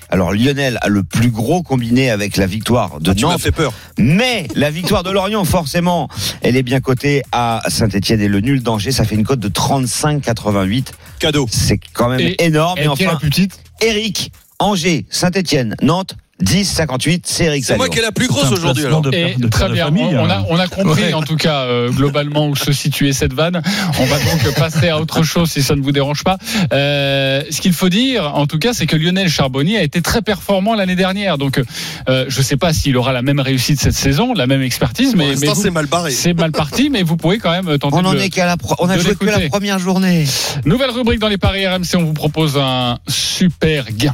Alors Lionel a le plus gros combiné avec la victoire de Ah, tu Nantes, fait peur. mais la victoire de Lorient, forcément, elle est bien cotée à Saint-Etienne et le nul d'Angers, ça fait une cote de 35,88. Cadeau. C'est quand même Et- énorme. Et la enfin, plus petite Eric, Angers, Saint-Etienne, Nantes, 10,58, c'est Eric C'est moi qui est la plus grosse aujourd'hui. de de très de bien, famille, on, a, hein. on a compris Ouais. en tout cas euh, globalement où se situait cette vanne. On va donc <laughs> passer à autre chose si ça ne vous dérange pas. Euh, ce qu'il faut dire en tout cas, c'est que Lionel Charbonnier a été très performant l'année dernière. Donc euh, je ne sais pas s'il aura la même réussite cette saison, la même expertise, mais, c'est mal barré. c'est mal parti, mais vous pouvez quand même tenter On de en le- est qu'à la pro- on a de joué que la première journée. Nouvelle rubrique dans les paris RMC, on vous propose un super gain.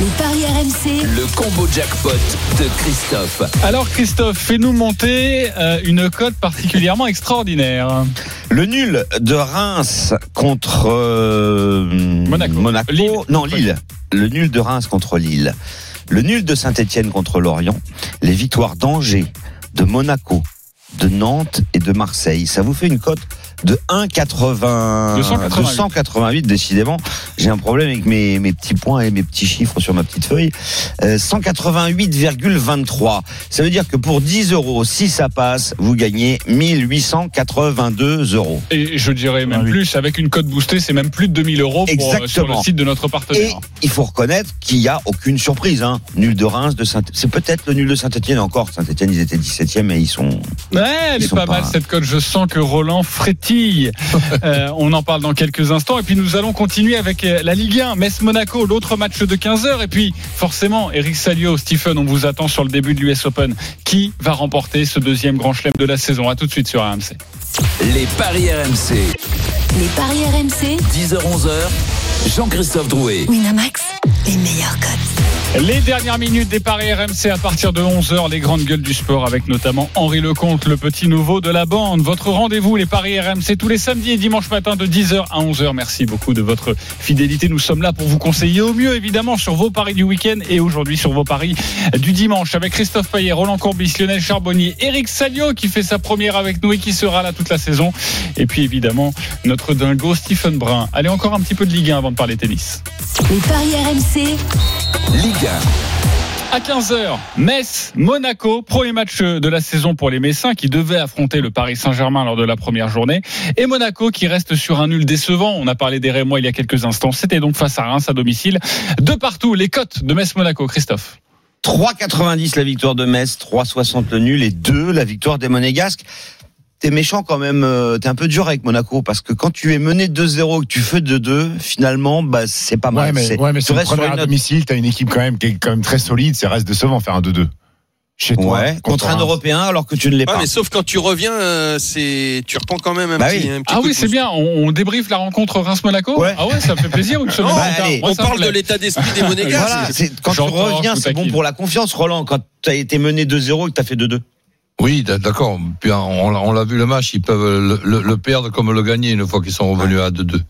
Les paris RMC. Le combo jackpot de Christophe. Alors Christophe, fais-nous monter euh, une cote particulièrement <laughs> extraordinaire. Le nul de Reims contre euh, Monaco. Lille. Non, Lille. Le nul de Reims contre Lille. Le nul de Saint-Etienne contre Lorient. Les victoires d'Angers, de Monaco, de Nantes et de Marseille. Ça vous fait une cote de 1,80 288. 288, décidément. J'ai un problème avec mes, mes petits points et mes petits chiffres sur ma petite feuille. Euh, 188,23. Ça veut dire que pour 10 euros, si ça passe, vous gagnez 1882 euros. Et je dirais même Ah plus, avec une cote boostée, c'est même plus de 2000 euros pour, euh, sur le Exactement. site de notre Et partenaire. il faut reconnaître qu'il n'y a aucune surprise. Hein. Nul de Reims, de Saint C'est peut-être le nul de Saint-Etienne encore. Saint-Etienne, ils étaient 17e et ils sont. Ouais, elle Ils est sont pas, pas- mal cette cote. Je sens que Roland frétille. <laughs> Euh, on en parle dans quelques instants. Et puis nous allons continuer avec euh, la Ligue 1, Metz-Monaco, l'autre match de 15h. Et puis forcément, Eric Salio, Stephen, on vous attend sur le début de l'US Open. Qui va remporter ce deuxième grand chelem de la saison? À tout de suite sur RMC. Les paris RMC. Les paris RMC. 10h-11h. Jean-Christophe Drouet. Winamax, les meilleurs cotes. Les dernières minutes des paris RMC à partir de 11h, les grandes gueules du sport avec notamment Henri Lecomte, le petit nouveau de la bande. Votre rendez-vous, les paris RMC, tous les samedis et dimanches matin de 10h à 11h. Merci beaucoup de votre fidélité. Nous sommes là pour vous conseiller au mieux, évidemment, sur vos paris du week-end et aujourd'hui sur vos paris du dimanche avec Christophe Payet, Roland Courbis, Lionel Charbonnier, Eric Salio qui fait sa première avec nous et qui sera là toute la saison. Et puis évidemment, notre dingo Stephen Brun. Allez, encore un petit peu de Ligue 1 avant de parler tennis. Les paris RMC. Ligue 1. À 15h, Metz, Monaco, premier match de la saison pour les Messins qui devaient affronter le Paris Saint-Germain lors de la première journée. Et Monaco qui reste sur un nul décevant. On a parlé des Rémois il y a quelques instants. C'était donc face à Reims à domicile. De partout, les cotes de Metz-Monaco. Christophe. 3,90 la victoire de Metz, 3,60 le nul et 2 la victoire des Monégasques. T'es méchant quand même, euh, t'es un peu dur avec Monaco parce que quand tu es mené 2-0 que tu fais 2-2, finalement, bah, c'est pas mal. Ouais, mais, C'est- ouais, mais tu restes sur une à domicile, t'as une équipe quand même qui est quand même très solide, c'est reste décevant faire un 2-2. Chez toi. Ouais, contre un Reims. Européen alors que tu ne l'es Ouais, pas. mais sauf quand tu reviens, euh, c'est tu reprends quand même un Bah petit, oui. un petit Ah coup oui, de c'est bien. On, on débriefe la rencontre Reims-Monaco. Ouais. Ah ouais, ça fait plaisir une <laughs> semaine Non, bah, allez, On ça parle de l'état d'esprit des <laughs> Monégasques. Voilà, quand tu reviens, c'est bon pour la confiance, Roland. Quand tu as été mené 2-0 et que tu as fait 2-2. Oui, d'accord. Puis on, l'a- l'a vu le match, ils peuvent le, perdre comme le gagner une fois qu'ils sont revenus à 2-2.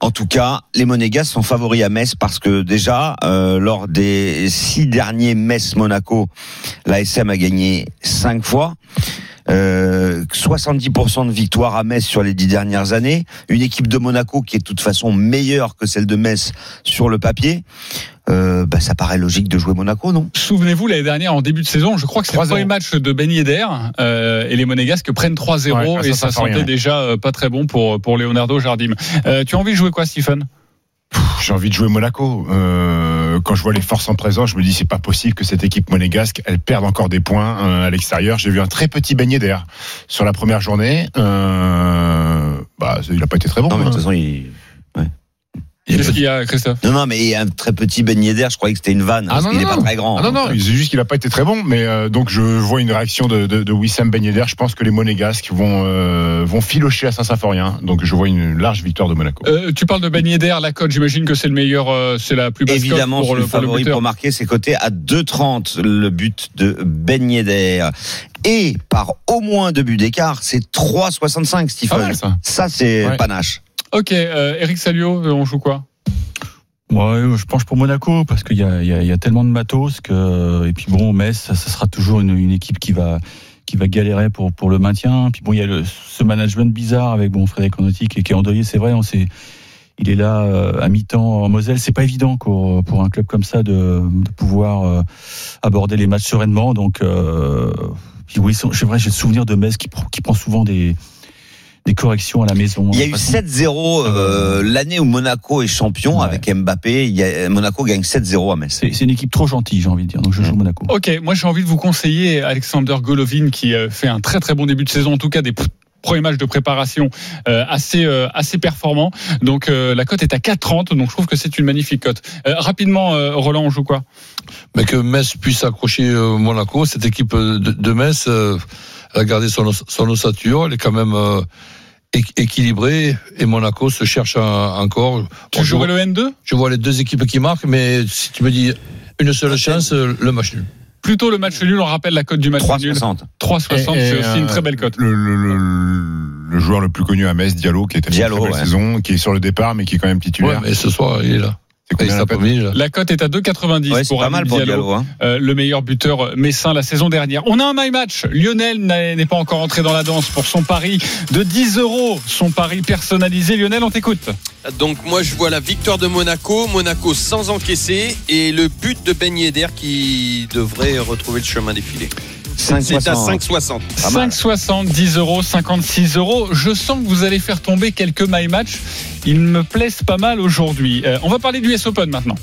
En tout cas, les Monégas sont favoris à Metz parce que déjà, euh, lors des six derniers Metz-Monaco, l'ASM a gagné cinq fois. Euh, 70% de victoires à Metz sur les dix dernières années. Une équipe de Monaco qui est de toute façon meilleure que celle de Metz sur le papier. Euh, bah, ça paraît logique de jouer Monaco, non? Souvenez-vous, l'année dernière, en début de saison, je crois que c'est le 3-0. premier match de Ben Yedder euh, et les Monégasques prennent 3-0 Ouais, ah, et ça, ça ça fait sentait rien. déjà euh, pas très bon pour, pour Leonardo Jardim. Euh, tu as envie de jouer quoi, Stephen? J'ai envie de jouer Monaco. Euh, quand je vois les forces en présence, je me dis c'est pas possible que cette équipe monégasque elle perde encore des points euh, à l'extérieur. J'ai vu un très petit beignet d'air sur la première journée. Euh, bah, il a pas été très bon. Non, mais de hein. toute façon, il... Qu'est-ce qu'il y a, Christophe non, non, mais il y a un très petit beignet d'air. Je croyais que c'était une vanne. Ah, parce non, qu'il non, n'est pas non. très grand. Ah non, non, c'est juste qu'il a pas été très bon, mais euh, donc je vois une réaction de, de, de Wissam Ben Yedder. Je pense que les Monégasques vont, euh, vont filocher à Saint-Symphorien. Donc je vois une large victoire de Monaco. Euh, Tu parles de Ben Yedder, la cote, j'imagine que c'est le meilleur, euh, c'est la plus basse cote Évidemment, pour c'est le, le pour le favori pour marquer ses côtés à 2,30 le but de Ben Yedder. Et par au moins deux buts d'écart, c'est 3,65 Pas Stephen. mal ça. Ça, c'est Ouais. panache. Ok, euh, Eric Salio, euh, on joue quoi? Ouais, je penche pour Monaco parce qu'il y a, tellement de matos que et puis bon Metz ça, sera toujours une, équipe qui va qui va galérer pour le maintien. Puis bon il y a ce management bizarre avec bon Frédéric Onotti qui, qui est endeuillé c'est vrai on il est là euh, à mi-temps en Moselle. C'est pas évident pour un club comme ça de, pouvoir euh, aborder les matchs sereinement. Donc euh, oui c'est vrai j'ai le souvenir de Metz qui prend souvent des des corrections à la maison. Il y a eu 7-0 euh, l'année où Monaco est champion Ouais. avec Mbappé. Il y a, Monaco gagne 7-0 à Metz. C'est c'est une équipe trop gentille, j'ai envie de dire. Donc je joue Monaco. Ok, moi j'ai envie de vous conseiller Alexander Golovin qui euh, fait un très très bon début de saison, en tout cas des p- premiers matchs de préparation euh, assez euh, assez performants. Donc euh, la cote est à 4,30, donc je trouve que c'est une magnifique cote. Euh, rapidement, euh, Roland, on joue quoi? Mais que Metz puisse accrocher euh, Monaco, cette équipe de, de Metz, euh, elle a gardé son, son ossature, elle est quand même euh, équ- équilibrée et Monaco se cherche un- encore. Tu Bon, jouerais le N2 je vois les deux équipes qui marquent, mais si tu me dis une seule chance, euh, le match nul. Plutôt le match nul, on rappelle la cote du match nul. 3,60. 3,60, Et- c'est et, aussi une euh, très belle cote. Le, le, le- le joueur le plus connu à Metz, Diallo, qui était Diallo, une très belle ouais. saison, qui est sur le départ, mais qui est quand même Ouais, titulaire. mais ce soir, il est là. Combien ça la cote mis, La cote est à 2,90 Ouais, c'est pour pas mal Habib pour Diallo. Diallo. Hein. Euh, le meilleur buteur messin la saison dernière. On a un my match. Lionel n'est n'est pas encore entré dans la danse pour son pari de 10 euros. Son pari personnalisé. Lionel, on t'écoute. Donc moi je vois la victoire de Monaco, Monaco sans encaisser et le but de Ben Yedder qui devrait retrouver le chemin des filets. C'est à 5,60. Pas mal. 5,60, 10 euros, 56 euros. Je sens que vous allez faire tomber quelques my match. Ils me plaisent pas mal aujourd'hui. Euh, on va parler du US Open maintenant.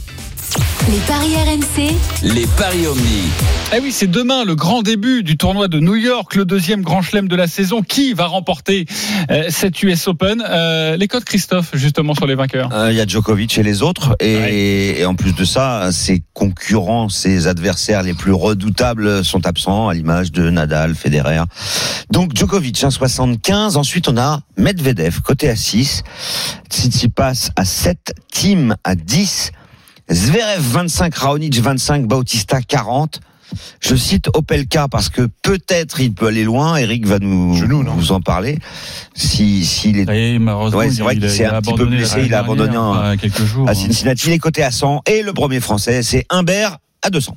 Les paris RMC, Les paris Omni. Eh oui, c'est demain le grand début du tournoi de New York, le deuxième grand chelem de la saison. Qui va remporter euh, cette US Open? Euh, Les codes Christophe, justement, sur les vainqueurs. Euh, Il y a Djokovic et les autres. Et, et en plus de ça, ses concurrents, ses adversaires les plus redoutables sont absents, à l'image de Nadal, Federer. Donc Djokovic, 1,75. Ensuite, on a Medvedev, côté à 6. Tsitsipas à 7. Tim à 10. Zverev 25, Raonic 25, Bautista 40. Je cite Opelka parce que peut-être il peut aller loin. Eric va nous, Genou, en parler. Si, s'il est Et malheureusement, Ouais, c'est il- vrai il qu'il s'est un petit peu blessé, il a abandonné un- quelques jours. à hein. Cincinnati, il est coté à 100 et le premier français c'est Humbert à 200.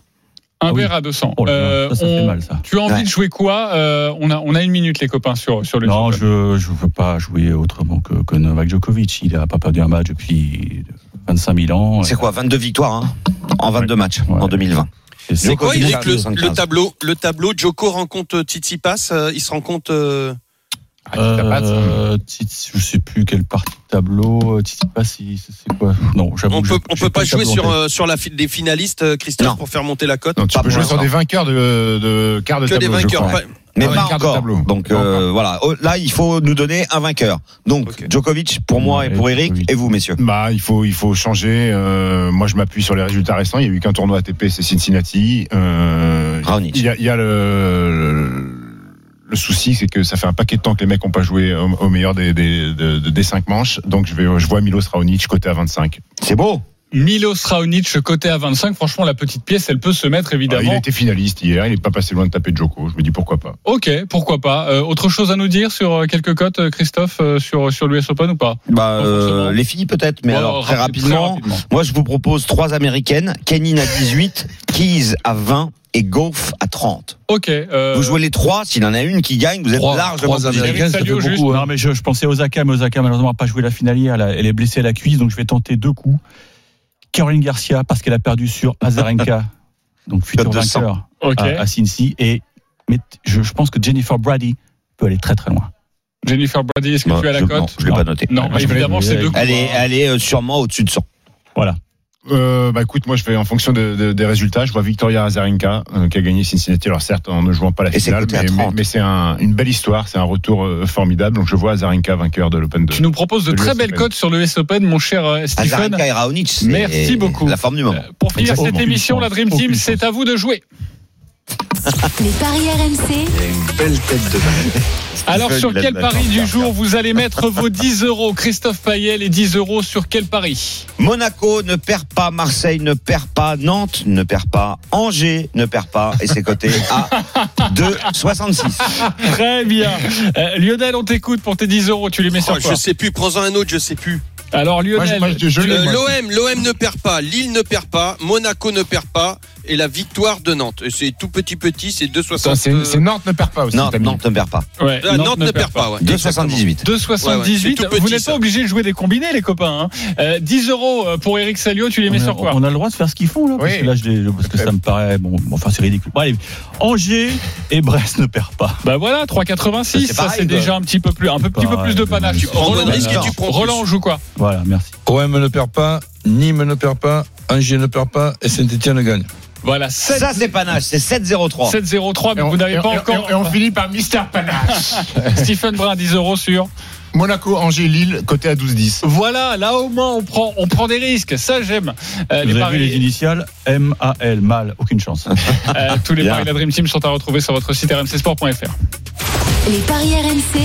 Un Ah oui. verre à 200. Oh là là, Euh, ça, ça fait on- mal, ça. Tu as envie Ouais. de jouer quoi Euh, on, a, on a une minute, les copains, sur, sur le Non, je je veux pas jouer autrement que, que Novak Djokovic. Il a pas perdu un match depuis 25 000 ans. C'est quoi 22 victoires hein, en 22 Ouais. matchs Ouais. en 2020. Et C'est quoi le, 75. le tableau Le tableau, Joko rencontre Tsitsipas, euh, il se rencontre euh, Euh, Titi- je sais plus quelle partie de tableau. Tsitsipas, si- c'est c'est quoi? Non, j'avoue. on peut, on peut pas jouer sur, euh, sur la fi- des finalistes, euh, Christophe, Non. pour faire monter la cote? Non, tu Pas peux jouer sur des vainqueurs de, de quart de Que des tableau. je vainqueurs. Mais Ouais, pas encore. tableau. Donc euh, voilà, Oh, là il faut nous donner un vainqueur. Donc Ok. Djokovic pour moi et pour Eric Djokovic. et vous messieurs. Bah, il faut, il faut changer. euh, moi, je m'appuie sur les résultats récents. Il y a eu qu'un tournoi ATP, c'est Cincinnati. Euh, Raonic. il y a, il y a le, le, le souci, c'est que ça fait un paquet de temps que les mecs n'ont pas joué au, au meilleur des, des, des, des cinq manches. Donc, je, vais, je vois Milos Raonic côté à 25. C'est beau. Milos Raonic, côté à 25. Franchement, la petite pièce, elle peut se mettre, Ah, il évidemment. a été finaliste hier. Il n'est pas passé loin de taper Djoko. Je me dis pourquoi pas. Ok, pourquoi pas. Euh, autre chose à nous dire sur euh, quelques cotes, euh, Christophe, sur, sur l'US Open ou pas? Bah, euh, les filles peut-être, mais alors très rapide- rapidement, rapidement. Moi, je vous propose trois américaines. Kenin à 18, Keys à 20 et Golf à 30. Ok. euh, Vous jouez les trois. S'il y en a une qui gagne, vous êtes Trois- largement ça fait juste. beaucoup. hein. Non, mais je, je pensais à Osaka, mais Osaka, malheureusement, n'a pas joué la finale hier. Elle est blessée à la cuisse, donc je vais tenter deux coups. Caroline Garcia, parce qu'elle a perdu sur Azarenka, <laughs> donc futur Cote de 100. vainqueur à, à Cincy. Et mais je, je pense que Jennifer Brady peut aller très très loin. Jennifer Brady, est-ce que Bah, tu as la cote non, je l'ai Non. pas noté. Non, je évidemment, c'est deux coups. Elle est, hein. elle est euh, sûrement au-dessus de 100. Voilà. Euh, bah écoute, moi je vais en fonction de- de- des résultats. Je vois Victoria Azarenka euh, qui a gagné Cincinnati. Alors certes, en ne jouant pas la finale, mais, 30. mais- mais c'est un- une belle histoire. C'est un retour euh, formidable. Donc je vois Azarenka vainqueur de l'Open 2. Tu nous proposes de de très belles Open. cotes sur le US Open, mon cher euh, Stephen. Azarenka et Raonic, Merci beaucoup. la forme du moment. Euh, Pour finir Exactement. cette émission, la Dream Team, c'est à vous de jouer. Les paris RMC, <laughs> Alors, Stephen, sur il a quel de la pari du jour vous allez mettre vos 10 euros? Christophe Payet, les 10 euros sur quel pari? Monaco ne perd pas, Marseille ne perd pas, Nantes ne perd pas, Angers ne perd pas, et c'est coté à <laughs> 2,66. Très bien. Euh, Lionel, on t'écoute pour tes 10 euros. Tu les mets sur Oh, quoi? je sais plus, prends-en un autre, je sais plus. Alors, Lionel, Euh, l'OM ne perd pas, Lille ne perd pas, Monaco ne perd pas, et la victoire de Nantes. C'est tout petit petit, c'est 2,60. Ça, c'est, Nantes ne perd pas aussi. Nantes. Nantes ne perd pas. ouais, Nantes, ne perd pas, ouais. 2,78. 2,78. Ouais, ouais, c'est tout petit, vous n'êtes pas obligé de jouer des combinés, les copains. hein. Euh, 10 euros pour Eric Salio, tu les mets a, sur quoi on a le droit de faire ce qu'ils font là, parce Oui. que là, je les- parce que ça me paraît bon. enfin, c'est ridicule. Bon, allez, Angers et Brest ne perdent pas. Bah voilà, 3,86. C'est Ça, c'est quoi. déjà un petit peu plus, un peu, petit peu plus de panache. Tu prends Roland, le risque et tu prends plus. Roland, on joue quoi Voilà, merci. OM ne perd pas, Nîmes ne perd pas, Angers ne perd pas et Saint-Etienne gagne. Voilà, 7, Ça, c'est panache, c'est 7,03. 7,03, mais on, vous n'avez pas et- encore. et on finit par Mister Panache. <laughs> Stephen Brun, 10 euros sur. Monaco, Angers, Lille, côté à 12-10. Voilà, là au moins on prend, on prend des risques. Ça j'aime. Euh, Vous les avez paris, vu les initiales? M A L mal, aucune chance. euh, tous les Bien. paris de la Dream Team sont à retrouver sur votre site rmcsport.fr. les paris RMC.